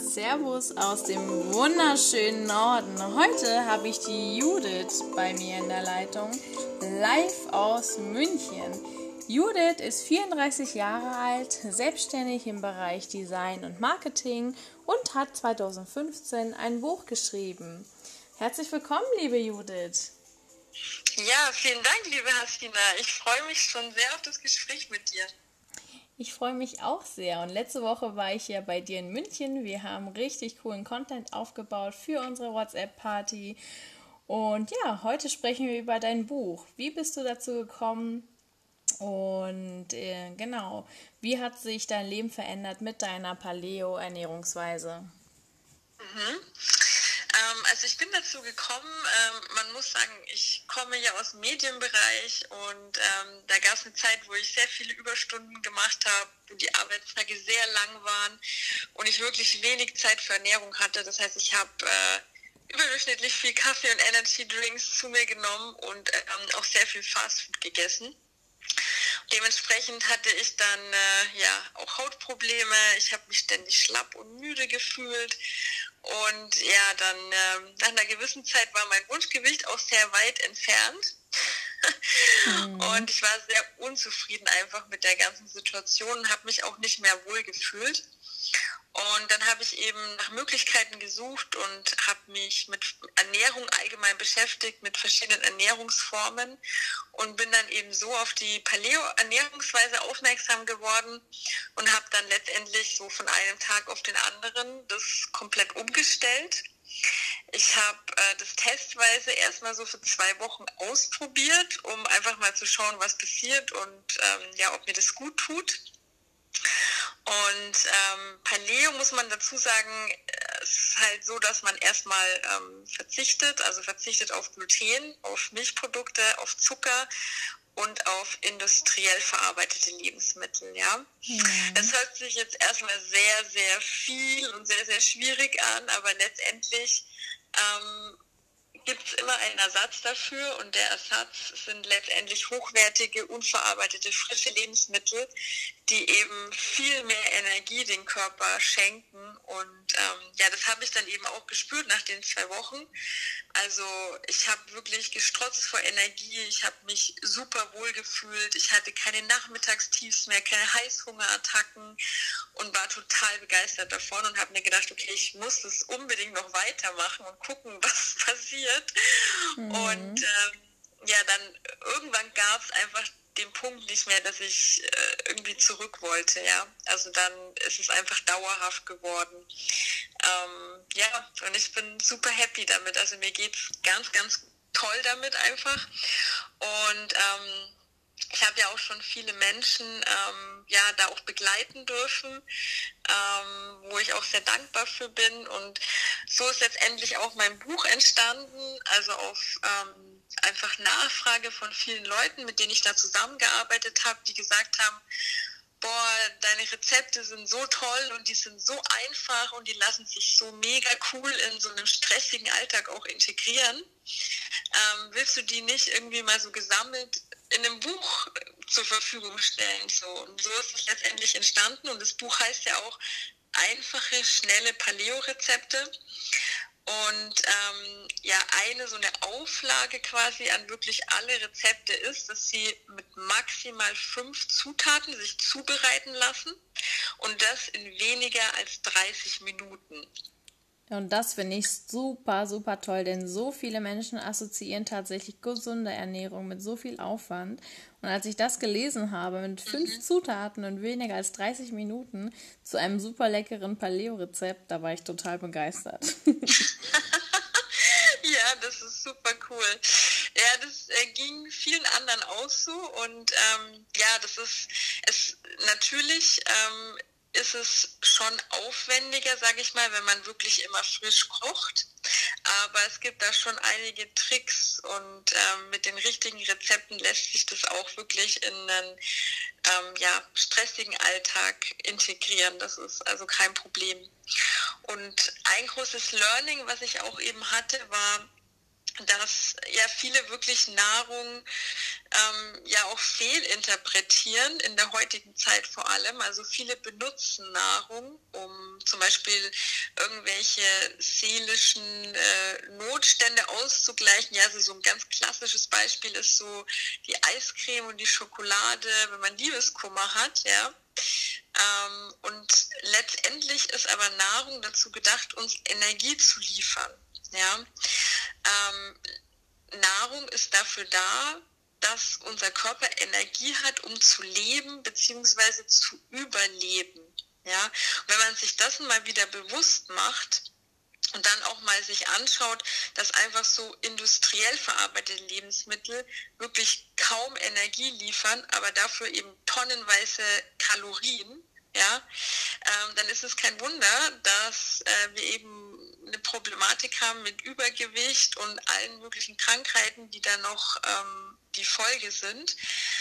Servus aus dem wunderschönen Norden. Heute habe ich die Judith bei mir in der Leitung, live aus München. Judith ist 34 Jahre alt, selbstständig im Bereich Design und Marketing und hat 2015 ein Buch geschrieben. Herzlich willkommen, liebe Judith. Ja, vielen Dank, liebe Hastina. Ich freue mich schon sehr auf das Gespräch mit dir. Ich freue mich auch sehr. Und letzte Woche war ich ja bei dir in München. Wir haben richtig coolen Content aufgebaut für unsere WhatsApp-Party. Und ja, heute sprechen wir über dein Buch. Wie bist du dazu gekommen? Und äh, genau, wie hat sich dein Leben verändert mit deiner Paleo-Ernährungsweise? Mhm. Ähm, also ich bin dazu gekommen, ähm, man muss sagen, ich komme ja aus dem Medienbereich und ähm, da gab es eine Zeit, wo ich sehr viele Überstunden gemacht habe, wo die Arbeitstage sehr lang waren und ich wirklich wenig Zeit für Ernährung hatte. Das heißt, ich habe äh, überdurchschnittlich viel Kaffee und Energy Drinks zu mir genommen und ähm, auch sehr viel Fastfood gegessen. Dementsprechend hatte ich dann äh, ja auch Hautprobleme. Ich habe mich ständig schlapp und müde gefühlt und ja, dann ähm, nach einer gewissen Zeit war mein Wunschgewicht auch sehr weit entfernt. mhm. Und ich war sehr unzufrieden einfach mit der ganzen Situation und habe mich auch nicht mehr wohl gefühlt. Und dann habe ich eben nach Möglichkeiten gesucht und habe mich mit Ernährung allgemein beschäftigt, mit verschiedenen Ernährungsformen und bin dann eben so auf die Paleo-Ernährungsweise aufmerksam geworden und habe dann letztendlich so von einem Tag auf den anderen das komplett umgestellt. Ich habe äh, das testweise erstmal so für zwei Wochen ausprobiert, um einfach mal zu schauen, was passiert und ähm, ja, ob mir das gut tut. Und ähm, Paleo muss man dazu sagen, es ist halt so, dass man erstmal ähm, verzichtet, also verzichtet auf Gluten, auf Milchprodukte, auf Zucker und auf industriell verarbeitete Lebensmittel, ja. Mhm. Das hört sich jetzt erstmal sehr, sehr viel und sehr, sehr schwierig an, aber letztendlich ähm, gibt es immer einen Ersatz dafür und der Ersatz sind letztendlich hochwertige, unverarbeitete, frische Lebensmittel, die eben viel mehr Energie den Körper schenken. Und ähm, ja, das habe ich dann eben auch gespürt nach den zwei Wochen. Also ich habe wirklich gestrotzt vor Energie, ich habe mich super wohl gefühlt, ich hatte keine Nachmittagstiefs mehr, keine Heißhungerattacken und war total begeistert davon und habe mir gedacht, okay, ich muss das unbedingt noch weitermachen und gucken, was passiert. Mhm. Und ähm, ja, dann irgendwann gab es einfach den Punkt nicht mehr, dass ich äh, irgendwie zurück wollte, ja. Also dann ist es einfach dauerhaft geworden. Ähm, ja, und ich bin super happy damit. Also mir geht es ganz, ganz toll damit einfach. Und ähm, ich habe ja auch schon viele Menschen ähm, ja da auch begleiten dürfen, ähm, wo ich auch sehr dankbar für bin. Und so ist letztendlich auch mein Buch entstanden, also auf ähm, einfach Nachfrage von vielen Leuten, mit denen ich da zusammengearbeitet habe, die gesagt haben, boah, deine Rezepte sind so toll und die sind so einfach und die lassen sich so mega cool in so einem stressigen Alltag auch integrieren. Ähm, willst du die nicht irgendwie mal so gesammelt in einem Buch zur Verfügung stellen? So, und so ist es letztendlich entstanden und das Buch heißt ja auch einfache, schnelle Paleo-Rezepte. Und ähm, ja, eine so eine Auflage quasi an wirklich alle Rezepte ist, dass sie mit maximal fünf Zutaten sich zubereiten lassen und das in weniger als 30 Minuten. Und das finde ich super, super toll, denn so viele Menschen assoziieren tatsächlich gesunde Ernährung mit so viel Aufwand. Und als ich das gelesen habe, mit fünf mhm. Zutaten und weniger als 30 Minuten zu einem super leckeren Paleo-Rezept, da war ich total begeistert. ja, das ist super cool. Ja, das äh, ging vielen anderen auch so. Und ähm, ja, das ist es natürlich. Ähm, ist es schon aufwendiger, sage ich mal, wenn man wirklich immer frisch kocht. Aber es gibt da schon einige Tricks und ähm, mit den richtigen Rezepten lässt sich das auch wirklich in einen ähm, ja, stressigen Alltag integrieren. Das ist also kein Problem. Und ein großes Learning, was ich auch eben hatte, war, dass ja viele wirklich Nahrung ähm, ja auch fehlinterpretieren, in der heutigen Zeit vor allem. Also viele benutzen Nahrung, um zum Beispiel irgendwelche seelischen äh, Notstände auszugleichen. Ja, also so ein ganz klassisches Beispiel ist so die Eiscreme und die Schokolade, wenn man Liebeskummer hat, ja. Ähm, und letztendlich ist aber Nahrung dazu gedacht, uns Energie zu liefern. Ja. Ähm, Nahrung ist dafür da, dass unser Körper Energie hat, um zu leben bzw. zu überleben. Ja? Und wenn man sich das mal wieder bewusst macht und dann auch mal sich anschaut, dass einfach so industriell verarbeitete Lebensmittel wirklich kaum Energie liefern, aber dafür eben tonnenweise Kalorien, ja, ähm, dann ist es kein Wunder, dass äh, wir eben eine Problematik haben mit Übergewicht und allen möglichen Krankheiten, die da noch ähm, die Folge sind.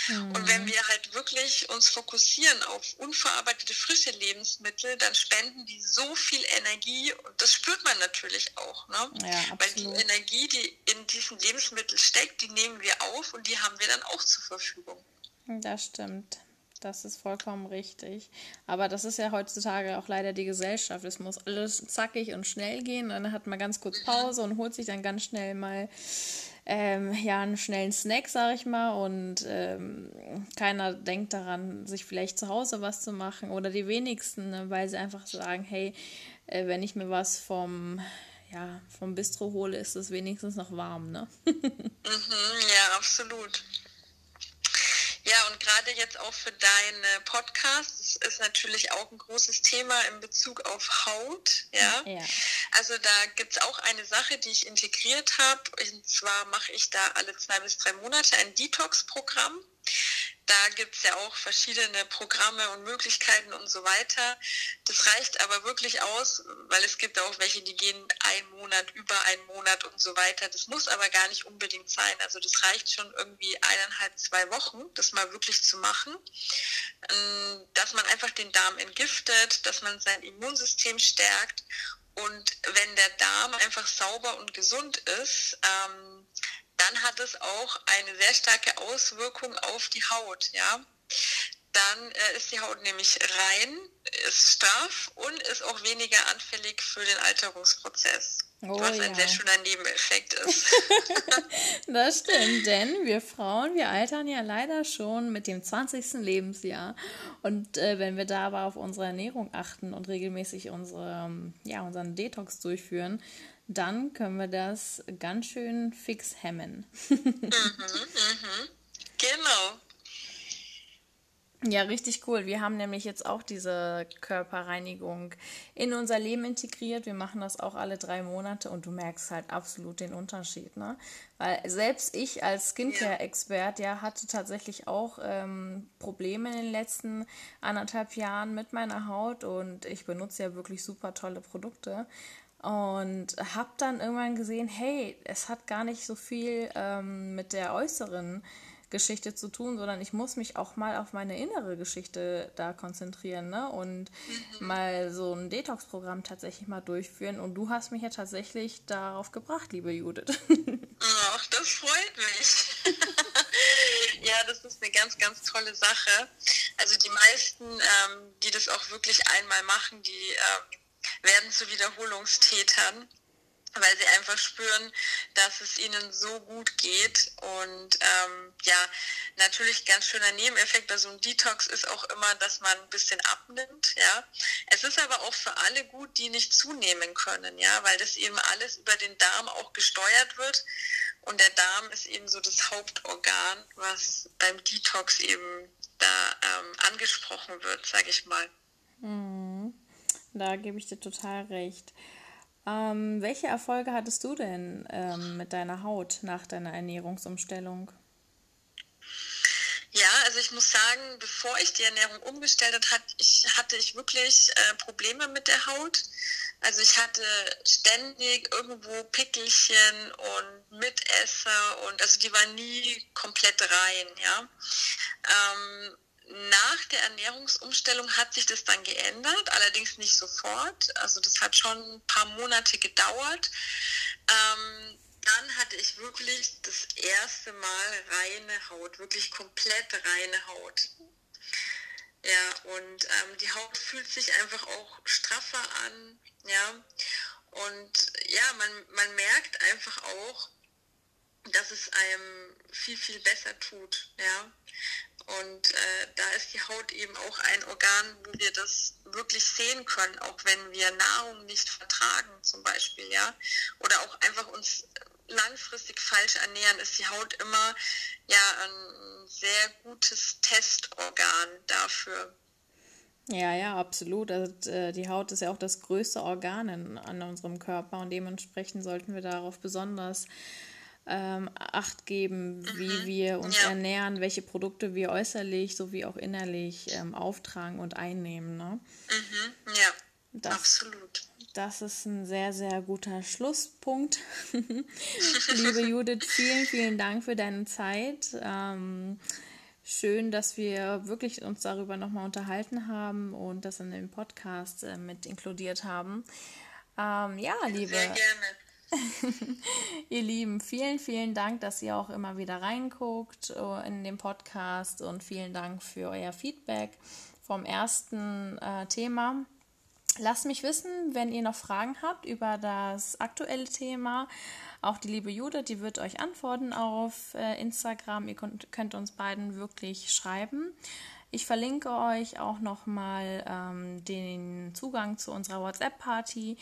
Mhm. Und wenn wir halt wirklich uns fokussieren auf unverarbeitete frische Lebensmittel, dann spenden die so viel Energie und das spürt man natürlich auch. Ne? Ja, Weil die Energie, die in diesen Lebensmitteln steckt, die nehmen wir auf und die haben wir dann auch zur Verfügung. Das stimmt. Das ist vollkommen richtig. Aber das ist ja heutzutage auch leider die Gesellschaft. Es muss alles zackig und schnell gehen. Dann hat man ganz kurz Pause und holt sich dann ganz schnell mal ähm, ja, einen schnellen Snack, sag ich mal. Und ähm, keiner denkt daran, sich vielleicht zu Hause was zu machen. Oder die wenigsten, ne, weil sie einfach sagen, hey, äh, wenn ich mir was vom ja, vom Bistro hole, ist es wenigstens noch warm, ne? mhm, ja, absolut. Ja, und gerade jetzt auch für deine Ist natürlich auch ein großes Thema in Bezug auf Haut. Ja. ja. Also da gibt es auch eine Sache, die ich integriert habe. Und zwar mache ich da alle zwei bis drei Monate ein Detox-Programm. Da gibt es ja auch verschiedene Programme und Möglichkeiten und so weiter. Das reicht aber wirklich aus, weil es gibt auch welche, die gehen einen Monat, über einen Monat und so weiter. Das muss aber gar nicht unbedingt sein. Also das reicht schon irgendwie eineinhalb, zwei Wochen, das mal wirklich zu machen. Ähm, dass man einfach den Darm entgiftet, dass man sein Immunsystem stärkt und wenn der Darm einfach sauber und gesund ist, ähm, dann hat es auch eine sehr starke Auswirkung auf die Haut, ja. Dann äh, ist die Haut nämlich rein, ist straff und ist auch weniger anfällig für den Alterungsprozess. Oh, was ja. ein sehr schöner Nebeneffekt ist. das stimmt, denn wir Frauen, wir altern ja leider schon mit dem 20. Lebensjahr. Und äh, wenn wir da aber auf unsere Ernährung achten und regelmäßig unsere, ähm, ja, unseren Detox durchführen, dann können wir das ganz schön fix hemmen. mhm, mhm. Genau. Ja, richtig cool. Wir haben nämlich jetzt auch diese Körperreinigung in unser Leben integriert. Wir machen das auch alle drei Monate und du merkst halt absolut den Unterschied, ne? Weil selbst ich als Skincare-Expert ja hatte tatsächlich auch ähm, Probleme in den letzten anderthalb Jahren mit meiner Haut und ich benutze ja wirklich super tolle Produkte. Und habe dann irgendwann gesehen, hey, es hat gar nicht so viel ähm, mit der äußeren Geschichte zu tun, sondern ich muss mich auch mal auf meine innere Geschichte da konzentrieren ne? und mhm. mal so ein Detox-Programm tatsächlich mal durchführen. Und du hast mich ja tatsächlich darauf gebracht, liebe Judith. Ach, das freut mich. ja, das ist eine ganz, ganz tolle Sache. Also die meisten, ähm, die das auch wirklich einmal machen, die ähm, werden zu Wiederholungstätern, weil sie einfach spüren, dass es ihnen so gut geht. Und ähm, ja, natürlich ganz schöner Nebeneffekt bei so einem Detox ist auch immer, dass man ein bisschen abnimmt. Ja, es ist aber auch für alle gut, die nicht zunehmen können, ja, weil das eben alles über den Darm auch gesteuert wird. Und der Darm ist eben so das Hauptorgan, was beim Detox eben da ähm, angesprochen wird, sage ich mal. Mhm. Da gebe ich dir total recht. Ähm, welche Erfolge hattest du denn ähm, mit deiner Haut nach deiner Ernährungsumstellung? Ja, also ich muss sagen, bevor ich die Ernährung umgestellt hatte ich, hatte ich wirklich äh, Probleme mit der Haut. Also ich hatte ständig irgendwo Pickelchen und Mitesser und also die waren nie komplett rein, ja. Ähm, nach der Ernährungsumstellung hat sich das dann geändert, allerdings nicht sofort. Also das hat schon ein paar Monate gedauert. Ähm, dann hatte ich wirklich das erste Mal reine Haut, wirklich komplett reine Haut. Ja, und ähm, die Haut fühlt sich einfach auch straffer an, ja. Und ja, man, man merkt einfach auch, dass es einem viel, viel besser tut, ja. Und äh, da ist die Haut eben auch ein Organ, wo wir das wirklich sehen können, auch wenn wir Nahrung nicht vertragen zum Beispiel, ja. Oder auch einfach uns langfristig falsch ernähren, ist die Haut immer ja ein sehr gutes Testorgan dafür. Ja, ja, absolut. Also, äh, die Haut ist ja auch das größte Organ in, an unserem Körper und dementsprechend sollten wir darauf besonders ähm, Acht geben, mhm. wie wir uns ja. ernähren, welche Produkte wir äußerlich sowie auch innerlich ähm, auftragen und einnehmen. Ne? Mhm. Ja, das, absolut. Das ist ein sehr, sehr guter Schlusspunkt. Liebe Judith, vielen, vielen Dank für deine Zeit. Ähm, schön, dass wir wirklich uns darüber nochmal unterhalten haben und das in dem Podcast äh, mit inkludiert haben. Ähm, ja, liebe. Ihr Lieben, vielen, vielen Dank, dass ihr auch immer wieder reinguckt äh, in den Podcast und vielen Dank für euer Feedback vom ersten äh, Thema. Lasst mich wissen, wenn ihr noch Fragen habt über das aktuelle Thema. Auch die liebe Jude, die wird euch antworten auf äh, Instagram. Ihr könnt, könnt, uns beiden wirklich schreiben. Ich verlinke euch auch nochmal ähm, den Zugang zu unserer WhatsApp-Party.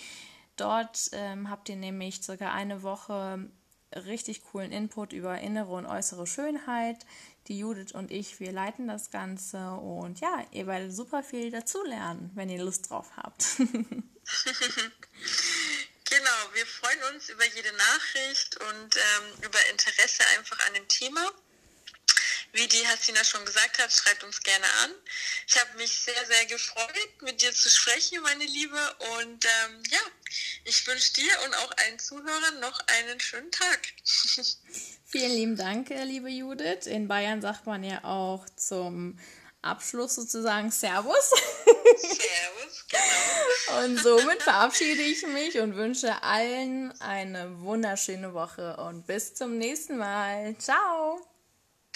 Dort ähm, habt ihr nämlich circa eine Woche richtig coolen Input über innere und äußere Schönheit. Die Judith und ich, wir leiten das Ganze und ja, ihr werdet super viel dazulernen, wenn ihr Lust drauf habt. genau, wir freuen uns über jede Nachricht und ähm, über Interesse einfach an dem Thema. Wie die Hasina schon gesagt hat, schreibt uns gerne an. Ich habe mich sehr, sehr gefreut, mit dir zu sprechen, meine Liebe. Und ähm, ja, ich wünsche dir und auch allen Zuhörern noch einen schönen Tag. Vielen lieben Dank, liebe Judith. In Bayern sagt man ja auch zum Abschluss sozusagen Servus. Servus, genau. Und somit verabschiede ich mich und wünsche allen eine wunderschöne Woche und bis zum nächsten Mal. Ciao.